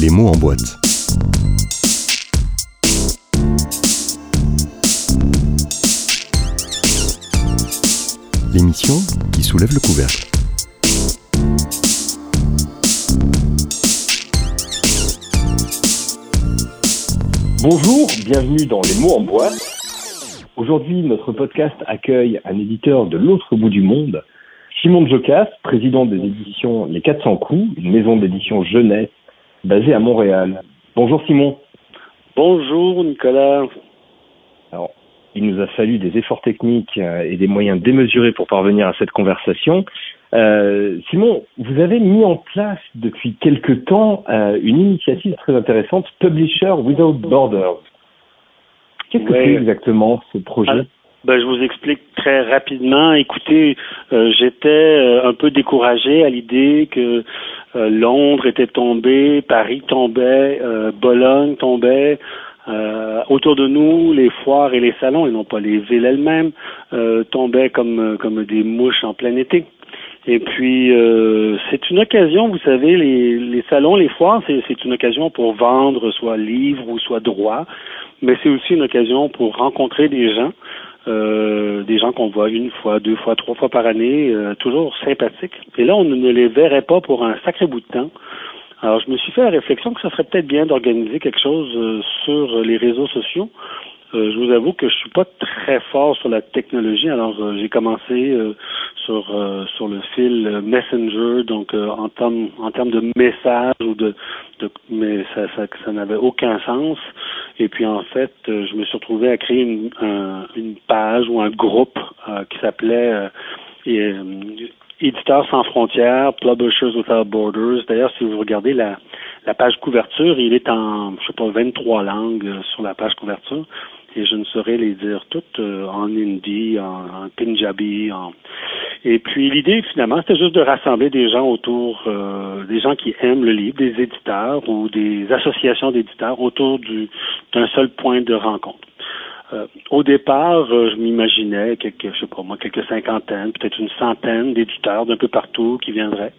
Les mots en boîte. L'émission qui soulève le couvercle. Bonjour, bienvenue dans Les mots en boîte. Aujourd'hui, notre podcast accueille un éditeur de l'autre bout du monde, Simon Jocas, président des éditions Les 400 coups, une maison d'édition jeunesse basée à Montréal. Bonjour Simon. Bonjour Nicolas. Alors, il nous a fallu des efforts techniques euh, et des moyens démesurés pour parvenir à cette conversation. Euh, Simon, vous avez mis en place depuis quelque temps euh, une initiative très intéressante, Publisher Without Borders. Qu'est-ce que Ouais. c'est exactement ce projet? Ah, Ben, je vous explique très rapidement. Écoutez, euh, j'étais euh, un peu découragé à l'idée que euh, Londres était tombé, Paris tombait, euh, Bologne tombait. Euh, autour de nous, les foires et les salons, et non pas les villes elles-mêmes, tombaient comme, comme des mouches en plein été. Et puis, euh, c'est une occasion, vous savez, les, les salons, les foires, c'est c'est une occasion pour vendre soit livres ou soit droits, mais c'est aussi une occasion pour rencontrer des gens, euh, des gens qu'on voit une fois, deux fois, trois fois par année, euh, toujours sympathiques. Et là, on ne les verrait pas pour un sacré bout de temps. Alors, je me suis fait la réflexion que ça serait peut-être bien d'organiser quelque chose euh, sur les réseaux sociaux. Euh, je vous avoue que je suis pas très fort sur la technologie, alors euh, j'ai commencé euh, sur euh, sur le fil euh, Messenger, donc en termes en termes de messages ou de, de mais ça ça, ça n'avait aucun sens. Et puis en fait, je me suis retrouvé à créer une, un- une page ou un groupe qui s'appelait Éditeurs sans frontières, Publishers Without Borders. D'ailleurs, si vous regardez la, la page couverture, il est en, je sais pas, 23 langues sur la page couverture. Et je ne saurais les dire toutes euh, en hindi, en, en punjabi. En... Et puis l'idée, finalement, c'était juste de rassembler des gens autour, euh, des gens qui aiment le livre, des éditeurs ou des associations d'éditeurs autour du- d'un seul point de rencontre. Euh, au départ, euh, je m'imaginais quelques, je sais pas moi, quelques cinquantaines, peut-être une centaine d'éditeurs d'un peu partout qui viendraient.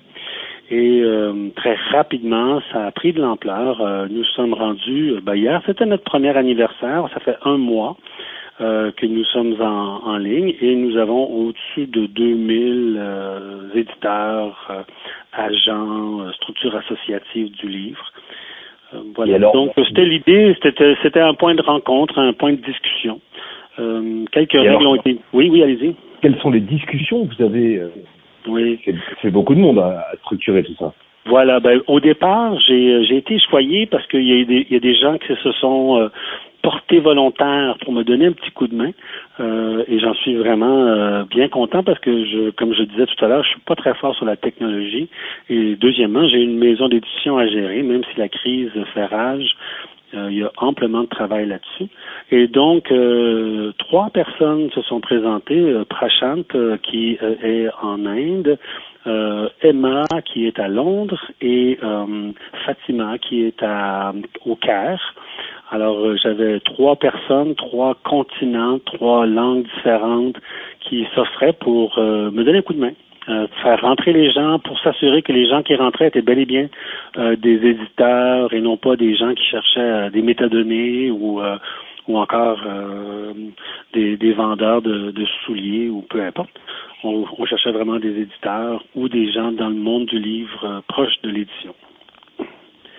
Et euh, très rapidement, ça a pris de l'ampleur. Euh, nous sommes rendus, euh, ben, hier, c'était notre premier anniversaire, ça fait un mois euh, que nous sommes en, en ligne et nous avons au-dessus de 2000 euh, éditeurs, euh, agents, structures associatives du livre. Euh, voilà. Alors- Donc, c'était l'idée, c'était, c'était un point de rencontre, un point de discussion. Euh, quelques règles alors- ont été... Oui, oui, allez-y. Quelles sont les discussions que vous avez euh, Oui. C'est beaucoup de monde à, à structurer tout ça. Voilà, ben, au départ, j'ai j'ai été choyé parce qu'il y, a des- il y a des gens qui se sont euh, portés volontaires pour me donner un petit coup de main. Euh, et j'en suis vraiment euh, bien content parce que, je, comme je disais tout à l'heure, je suis pas très fort sur la technologie. Et deuxièmement, j'ai une maison d'édition à gérer, même si la crise fait rage. Euh, il y a amplement de travail là-dessus. Et donc, euh, trois personnes se sont présentées. Euh, Prashant, euh, qui est en Inde, euh, Emma, qui est à Londres, et Fatima, qui est à, au Caire. Alors, j'avais trois personnes, trois continents, trois langues différentes qui s'offraient pour me donner un coup de main. Euh, faire rentrer les gens pour s'assurer que les gens qui rentraient étaient bel et bien euh, des éditeurs et non pas des gens qui cherchaient euh, des métadonnées ou euh, ou encore des, des vendeurs de, de souliers ou peu importe. On, on cherchait vraiment des éditeurs ou des gens dans le monde du livre proche de l'édition.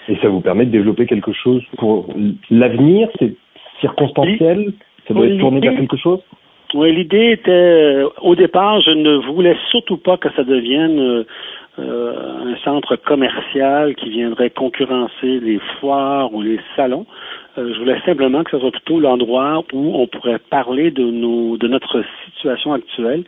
Et ça vous permet de développer quelque chose pour l'avenir, c'est circonstanciel, ça doit être tourné vers quelque chose? Oui, l'idée était, euh, au départ, je ne voulais surtout pas que ça devienne euh, euh, un centre commercial qui viendrait concurrencer les foires ou les salons. Euh, je voulais simplement que ce soit plutôt l'endroit où on pourrait parler de nos, de notre situation actuelle.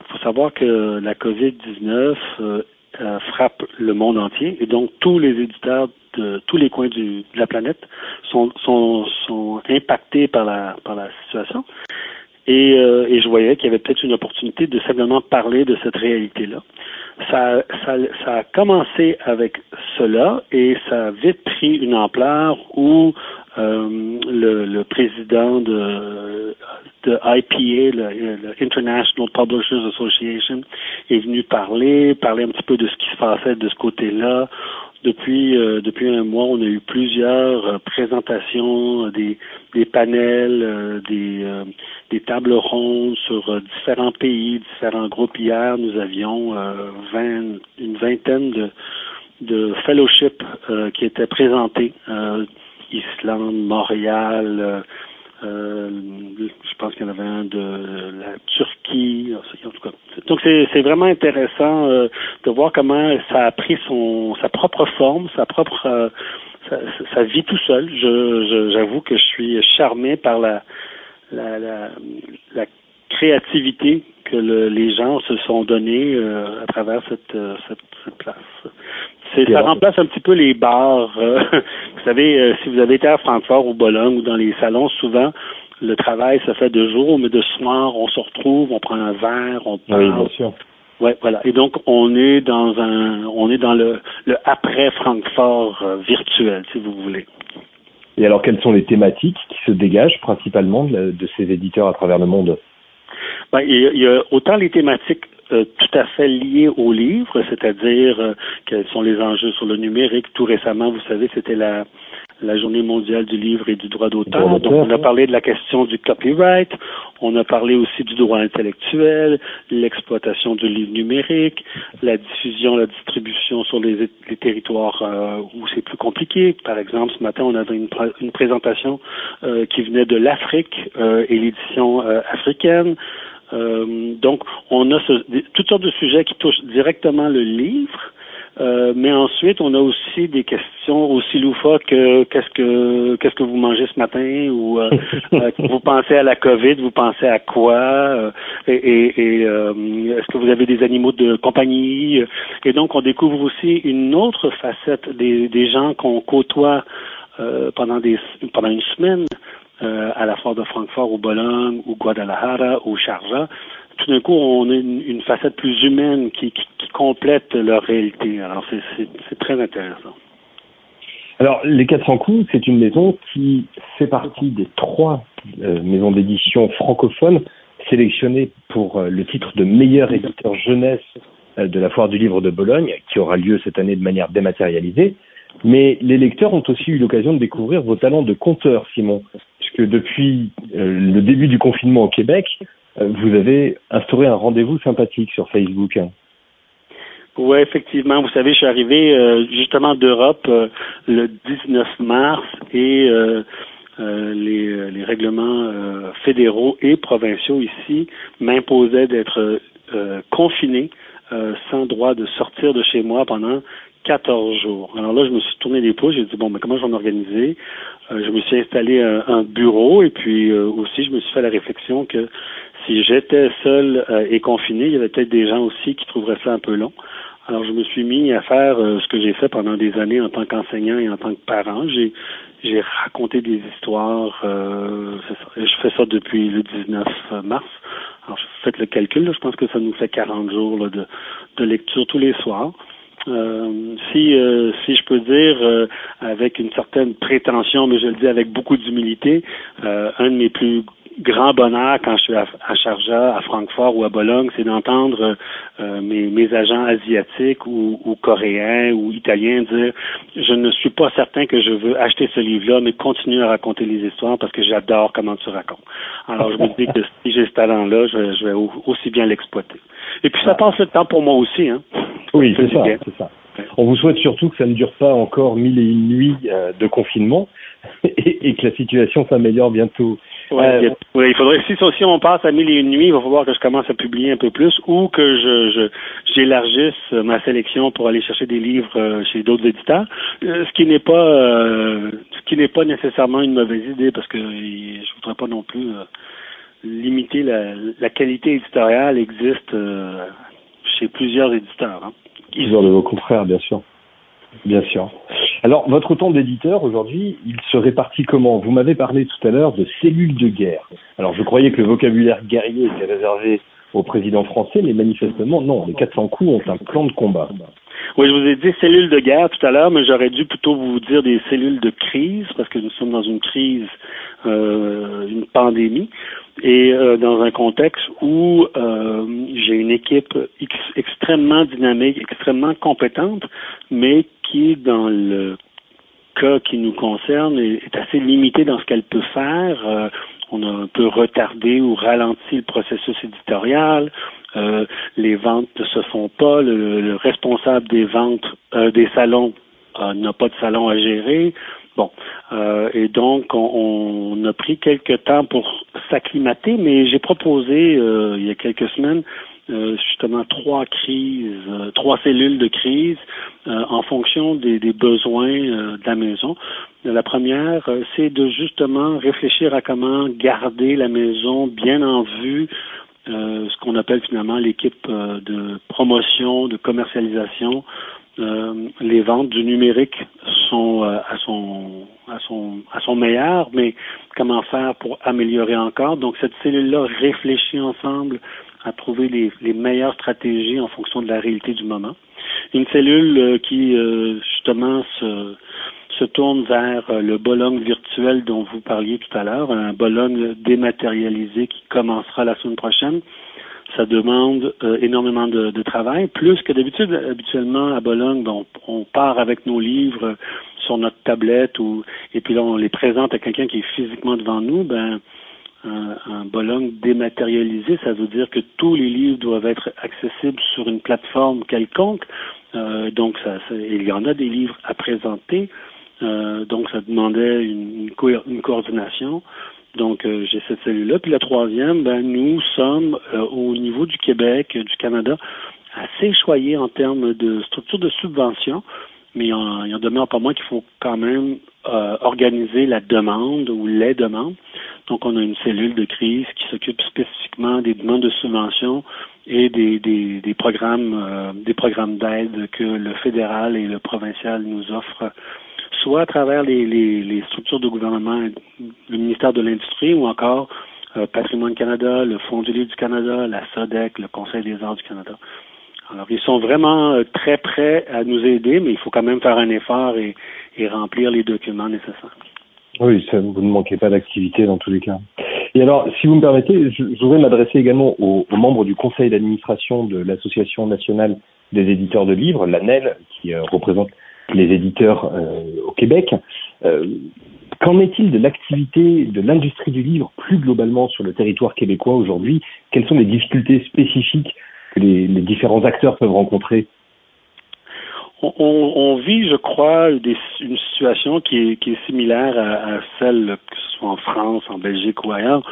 Il faut savoir que la COVID-19 euh, euh, frappe le monde entier et donc tous les éditeurs de tous les coins du, de la planète sont, sont, sont impactés par la, par la situation. Et, euh, et je voyais qu'il y avait peut-être une opportunité de simplement parler de cette réalité-là. Ça, ça, ça a commencé avec cela et ça a vite pris une ampleur où euh, le, le président de, de IPA, le, International Publishers Association, est venu parler, parler un petit peu de ce qui se passait de ce côté-là, depuis depuis un mois, on a eu plusieurs présentations, des des panels, des des tables rondes sur différents pays, différents groupes. Hier, nous avions 20, une vingtaine de de fellowship qui étaient présentés. Islande, Montréal, euh, je pense qu'il y en avait un de la Turquie, en tout cas. Donc c'est vraiment intéressant euh, de voir comment ça a pris son sa propre forme, sa propre euh, sa, vie tout seul. Je j'avoue que je suis charmé par la la, la, la créativité que le, les gens se sont donnés à travers cette, cette, cette place. Ça remplace un petit peu les bars. vous savez, si vous avez été à Francfort ou Bologne ou dans les salons, souvent, le travail se fait de jour, mais de soir, on se retrouve, on prend un verre, on parle. Oui, bien sûr. Ouais, voilà. Et donc, on est dans un, on est dans le, le après Francfort virtuel, si vous voulez. Et alors, quelles sont les thématiques qui se dégagent principalement de, ces éditeurs à travers le monde? Ben, il, y a, autant les thématiques tout à fait liées au livre, c'est-à-dire quels sont les enjeux sur le numérique. Tout récemment, vous savez, c'était la la journée mondiale du livre et du droit d'auteur. Donc, on a parlé de la question du copyright, on a parlé aussi du droit intellectuel, l'exploitation du livre numérique, la diffusion, la distribution sur les, territoires euh, où c'est plus compliqué. Par exemple, ce matin, on avait une, une présentation euh, qui venait de l'Afrique euh, et l'édition africaine. Donc, on a toutes sortes de sujets qui touchent directement le livre, euh, mais ensuite, on a aussi des questions aussi loufoques que qu'est-ce que qu'est-ce que vous mangez ce matin ou euh, euh, vous pensez à la COVID, vous pensez à quoi et, et, est-ce que vous avez des animaux de compagnie et donc on découvre aussi une autre facette des, des gens qu'on côtoie pendant des pendant une semaine à la foire de Francfort ou Bologne ou Guadalajara ou Sharjah tout d'un coup, on a une, facette plus humaine qui, complète leur réalité. Alors, c'est très intéressant. Alors, Les Quatre en coups, c'est une maison qui fait partie des trois euh, maisons d'édition francophones sélectionnées pour euh, le titre de meilleur éditeur jeunesse euh, de la Foire du Livre de Bologne, qui aura lieu cette année de manière dématérialisée. Mais les lecteurs ont aussi eu l'occasion de découvrir vos talents de conteur, Simon, puisque depuis le début du confinement au Québec, euh, vous avez instauré un rendez-vous sympathique sur Facebook. Oui, effectivement. Vous savez, je suis arrivé euh, justement d'Europe euh, le 19 mars et les, les, règlements fédéraux et provinciaux ici m'imposaient d'être confiné sans droit de sortir de chez moi pendant 14 jours. Alors là, je me suis tourné les pouces, j'ai dit, bon, mais comment je vais m'organiser? je me suis installé un, un bureau et puis aussi, je me suis fait la réflexion que si j'étais seul euh, et confiné, il y avait peut-être des gens aussi qui trouveraient ça un peu long. Alors, je me suis mis à faire euh, ce que j'ai fait pendant des années en tant qu'enseignant et en tant que parent. J'ai j'ai raconté des histoires. Euh, je fais ça depuis le 19 mars. Alors, faites le calcul. je pense que ça nous fait 40 jours de, de lecture tous les soirs. Si si je peux dire avec une certaine prétention, mais je le dis avec beaucoup d'humilité, un de mes plus grand bonheur quand je suis à, à à Francfort ou à Bologne, c'est d'entendre euh, mes, mes, agents asiatiques ou, ou, coréens ou italiens dire je ne suis pas certain que je veux acheter ce livre-là, mais continue à raconter les histoires parce que j'adore comment tu racontes. Alors je me dis que si j'ai ce talent-là, je, je, vais aussi bien l'exploiter. Et puis ça passe le temps pour moi aussi, hein. Oui, c'est ça, c'est ça. On vous souhaite surtout que ça ne dure pas encore mille et une nuits euh, de confinement et, que la situation s'améliore bientôt. Ouais, euh, il faudrait si, si on passe à mille et une nuits, il va falloir que je commence à publier un peu plus ou que je j'élargisse ma sélection pour aller chercher des livres euh, chez d'autres éditeurs, ce qui n'est pas ce qui n'est pas nécessairement une mauvaise idée parce que je voudrais pas non plus limiter la, la qualité éditoriale existe chez plusieurs éditeurs. Hein. Plusieurs de vos confrères, bien sûr. Bien sûr. Alors, votre temps d'éditeur aujourd'hui, il se répartit comment? Vous m'avez parlé tout à l'heure de cellules de guerre. Alors, je croyais que le vocabulaire guerrier était réservé au président français, mais manifestement, non. Les 400 coups ont un plan de combat. Oui, je vous ai dit cellules de guerre tout à l'heure, mais j'aurais dû plutôt vous dire des cellules de crise, parce que nous sommes dans une crise, euh, une pandémie, et euh, dans un contexte où euh, j'ai une équipe extrêmement dynamique, extrêmement compétente, mais qui, dans le cas qui nous concerne, est, assez limitée dans ce qu'elle peut faire. Euh, on a un peu retardé ou ralenti le processus éditorial. Euh, les ventes ne se font pas. Le, responsable des ventes euh, des salons n'a pas de salon à gérer. Bon, et donc on, on, a pris quelques temps pour s'acclimater, mais j'ai proposé il y a quelques semaines justement trois crises, trois cellules de crise en fonction des, besoins de la maison. La première, c'est de justement réfléchir à comment garder la maison bien en vue euh, ce qu'on appelle finalement l'équipe euh, de promotion, de commercialisation. Euh, les ventes du numérique sont à son à son à son meilleur, mais comment faire pour améliorer encore? Donc cette cellule-là réfléchit ensemble à trouver les, les meilleures stratégies en fonction de la réalité du moment. Une cellule qui justement se se tourne vers euh, le Bologne virtuel dont vous parliez tout à l'heure, un Bologne dématérialisé qui commencera la semaine prochaine. Ça demande euh, énormément de, travail, plus que d'habitude. Habituellement, à Bologne, ben, on, part avec nos livres sur notre tablette ou et puis là on les présente à quelqu'un qui est physiquement devant nous. Ben un, Bologne dématérialisé, ça veut dire que tous les livres doivent être accessibles sur une plateforme quelconque. Euh, donc, ça, il y en a des livres à présenter. Euh, donc, ça demandait une, une, coordination. Donc, euh, j'ai cette cellule-là. Puis la troisième, ben, nous sommes euh, au niveau du Québec, du Canada, assez choyés en termes de structure de subvention, mais il en, en demeure pas moins qu'il faut quand même organiser la demande ou les demandes. Donc, on a une cellule de crise qui s'occupe spécifiquement des demandes de subvention et des, des, des programmes des programmes d'aide que le fédéral et le provincial nous offrent soit à travers les, les, structures de gouvernement, le ministère de l'Industrie ou encore euh, Patrimoine Canada, le Fonds du livre du Canada, la SODEC, le Conseil des arts du Canada. Alors, ils sont vraiment euh, très prêts à nous aider, mais il faut quand même faire un effort et, remplir les documents nécessaires. Oui, vous ne manquez pas d'activité dans tous les cas. Et alors, si vous me permettez, je, voudrais m'adresser également aux, membres du conseil d'administration de l'Association nationale des éditeurs de livres, l'ANEL, qui euh, représente les éditeurs euh, au Québec. Qu'en est-il de l'activité de l'industrie du livre plus globalement sur le territoire québécois aujourd'hui? Quelles sont les difficultés spécifiques que les, différents acteurs peuvent rencontrer on, vit, je crois, une situation qui est, similaire à, celle que ce soit en France, en Belgique ou ailleurs.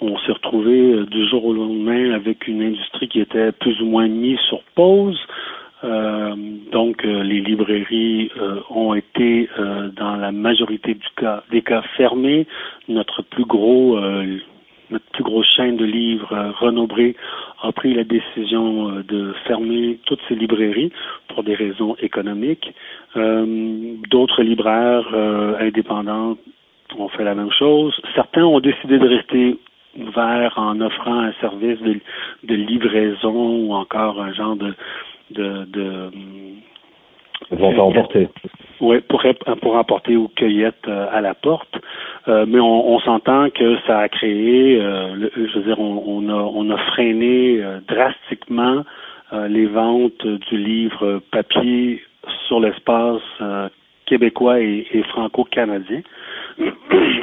On s'est retrouvé euh, du jour au lendemain avec une industrie qui était plus ou moins mise sur pause. Euh, donc, euh, les librairies ont été, dans la majorité du cas, des cas fermées. Notre plus gros, notre plus grosse chaîne de livres, Renaud a pris la décision de fermer toutes ces librairies pour des raisons économiques. D'autres libraires indépendants ont fait la même chose. Certains ont décidé de rester ouverts en offrant un service de, de livraison ou encore un genre de de, de emporter. Oui, pour, pour emporter aux cueillettes euh, à la porte. Euh, mais on, s'entend que ça a créé, euh, je veux dire, on, a, on a freiné drastiquement les ventes du livre papier sur l'espace québécois et, franco-canadien.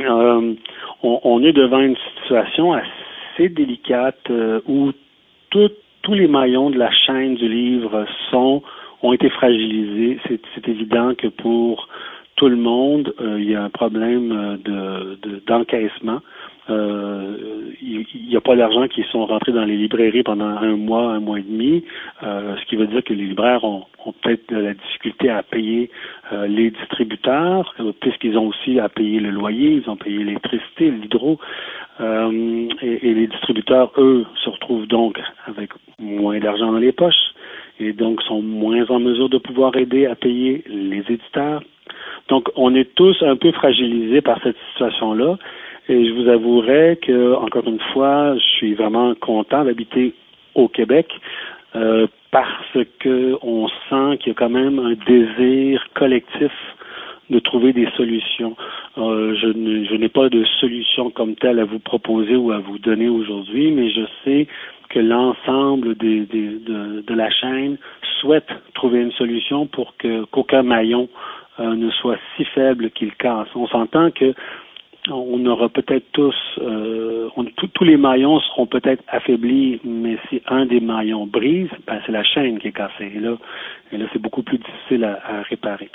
on, on, est devant une situation assez délicate où toute tous les maillons de la chaîne du livre sont ont été fragilisés. C'est évident que pour tout le monde, euh, il y a un problème euh, de d'encaissement. Euh, il n'y a pas d'argent qui sont rentrés dans les librairies pendant un mois, un mois et demi, ce qui veut dire que les libraires ont, peut-être de la difficulté à payer les distributeurs, puisqu'ils ont aussi à payer le loyer, ils ont payé l'électricité, l'hydro. Euh, et, les distributeurs, eux, se retrouvent donc avec moins d'argent dans les poches et donc sont moins en mesure de pouvoir aider à payer les éditeurs. Donc, on est tous un peu fragilisés par cette situation-là. Et je vous avouerai que, encore une fois, je suis vraiment content d'habiter au Québec. Euh, parce que on sent qu'il y a quand même un désir collectif de trouver des solutions. Euh, je n'ai pas de solution comme telle à vous proposer ou à vous donner aujourd'hui, mais je sais que l'ensemble de, la chaîne souhaite trouver une solution pour que qu'aucun maillon euh, ne soit si faible qu'il casse. On s'entend que on aura peut-être tous, euh, tous les maillons seront peut-être affaiblis, mais si un des maillons brise, ben c'est la chaîne qui est cassée. Et là, et là c'est beaucoup plus difficile à, réparer.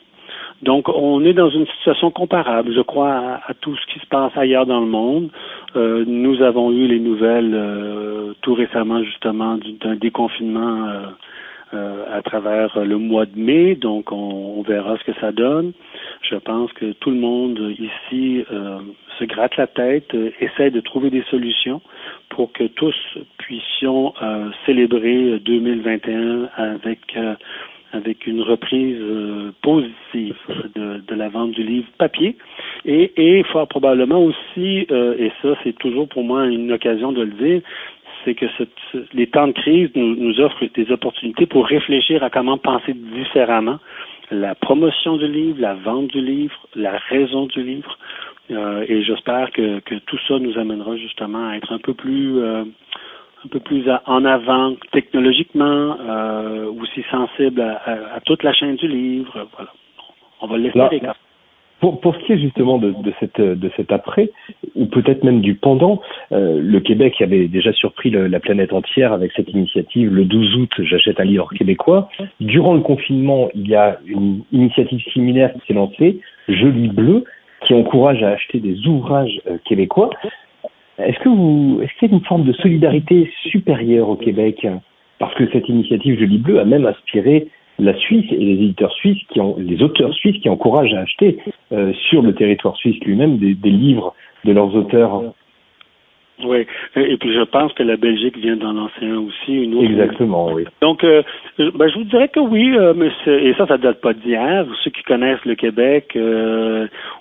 Donc, on est dans une situation comparable, je crois, à, tout ce qui se passe ailleurs dans le monde. Euh, nous avons eu les nouvelles euh, tout récemment, justement, d'un déconfinement euh, à travers le mois de mai, donc on, verra ce que ça donne. Je pense que tout le monde ici euh, se gratte la tête, euh, essaie de trouver des solutions pour que tous puissions célébrer 2021 avec avec une reprise positive de, de, la vente du livre papier et, et fort probablement aussi, et ça c'est toujours pour moi une occasion de le dire, c'est que les temps de crise nous, offrent des opportunités pour réfléchir à comment penser différemment la promotion du livre, la vente du livre, la raison du livre. Euh, et j'espère que, tout ça nous amènera justement à être un peu plus euh, un peu plus en avant technologiquement, euh, aussi sensible à, toute la chaîne du livre. Voilà. On va l'espérer. Pour, pour, ce qui est justement de, de, cette, de cet après, ou peut-être même du pendant, euh, le Québec avait déjà surpris la planète entière avec cette initiative. Le 12 août, j'achète un livre québécois. Durant le confinement, il y a une initiative similaire qui s'est lancée, Je lis bleu, qui encourage à acheter des ouvrages euh, québécois. Est-ce que vous, est-ce qu'il y a une forme de solidarité supérieure au Québec? Parce que cette initiative Je lis bleu a même inspiré la Suisse et les éditeurs suisses, qui ont, les auteurs suisses qui encouragent à acheter euh, sur le territoire suisse lui-même des, des, livres de leurs auteurs. Oui, et puis je pense que la Belgique vient d'en lancer un aussi. Une autre. Exactement, oui. Donc, euh, ben, je vous dirais que oui, euh, mais et ça, ça date pas d'hier. Ceux qui connaissent le Québec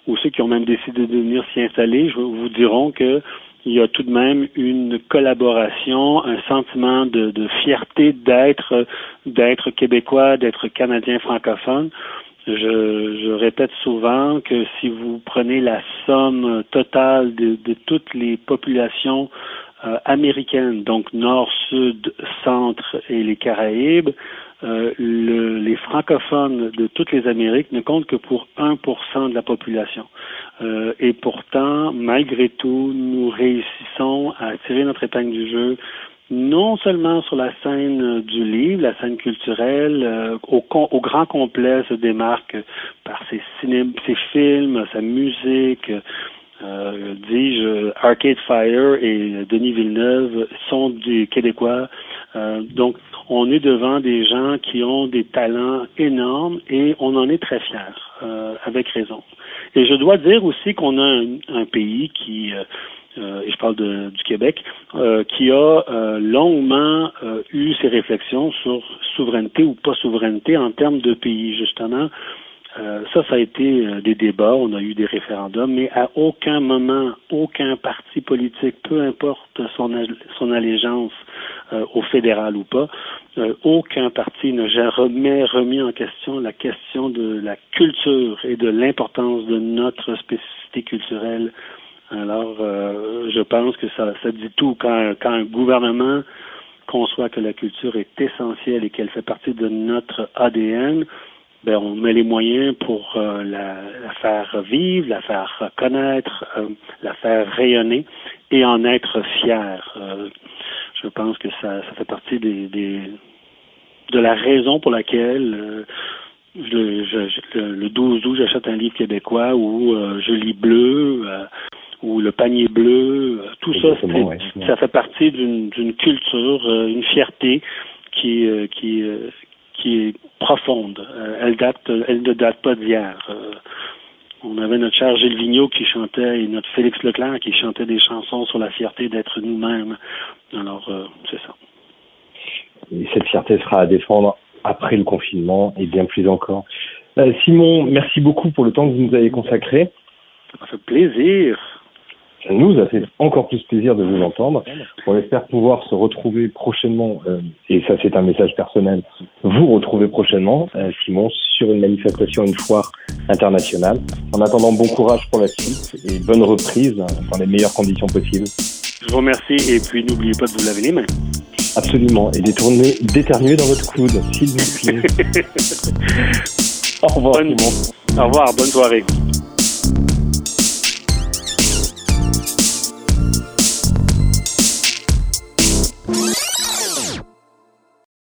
ou ceux qui ont même décidé de venir s'y installer, je vous diront que il y a tout de même une collaboration, un sentiment de, de fierté d'être d'être québécois, d'être canadien francophone. Je, je, répète souvent que si vous prenez la somme totale de, de toutes les populations euh, américaines, donc nord, sud, centre et les Caraïbes, euh, le, les francophones de toutes les Amériques ne comptent que pour 1% de la population. Euh, et pourtant, malgré tout, nous réussissons à tirer notre épingle du jeu non seulement sur la scène du livre, la scène culturelle, euh, au, au, grand complet se démarque par ses, ciné ses films, sa musique, euh, dis-je, Arcade Fire et Denis Villeneuve sont des Québécois. Euh, donc, on est devant des gens qui ont des talents énormes et on en est très fiers, euh, avec raison. Et je dois dire aussi qu'on a un, pays qui, euh, et je parle de, du Québec, qui a longuement eu ses réflexions sur souveraineté ou pas souveraineté en termes de pays, justement. Euh, ça, ça a été euh, des débats, on a eu des référendums, mais à aucun moment, aucun parti politique, peu importe son, son allégeance euh, au fédéral ou pas, aucun parti n'a jamais remis en question la question de la culture et de l'importance de notre spécificité culturelle. Alors, je pense que ça, ça dit tout quand, quand un gouvernement conçoit que la culture est essentielle et qu'elle fait partie de notre ADN ben, on met les moyens pour euh, la, faire vivre, la faire connaître, euh, la faire rayonner et en être fier. Euh, je pense que ça, ça fait partie des, des de la raison pour laquelle je, je, le 12 août, j'achète un livre québécois ou je lis bleu ou le panier bleu. Tout ça, ça fait partie d'une culture, une fierté qui, qui, qui est profonde. Euh, elle date, elle ne date pas d'hier. Euh, on avait notre cher Gilles Vigneault qui chantait et notre Félix Leclerc qui chantait des chansons sur la fierté d'être nous-mêmes. Alors, euh, c'est ça. Et cette fierté sera à défendre après le confinement et bien plus encore. Simon, merci beaucoup pour le temps que vous nous avez consacré. Ça fait plaisir. Nous a fait encore plus plaisir de vous entendre. On espère pouvoir se retrouver prochainement, euh, et ça c'est un message personnel, vous retrouver prochainement, euh, Simon, sur une manifestation, une foire internationale. En attendant, bon courage pour la suite et bonne reprise dans les meilleures conditions possibles. Je vous remercie et puis n'oubliez pas de vous laver les mains. Absolument. Et d'éternuer dans votre coude, s'il vous plaît. Au revoir, Bonne- Simon. Au revoir, bonne soirée.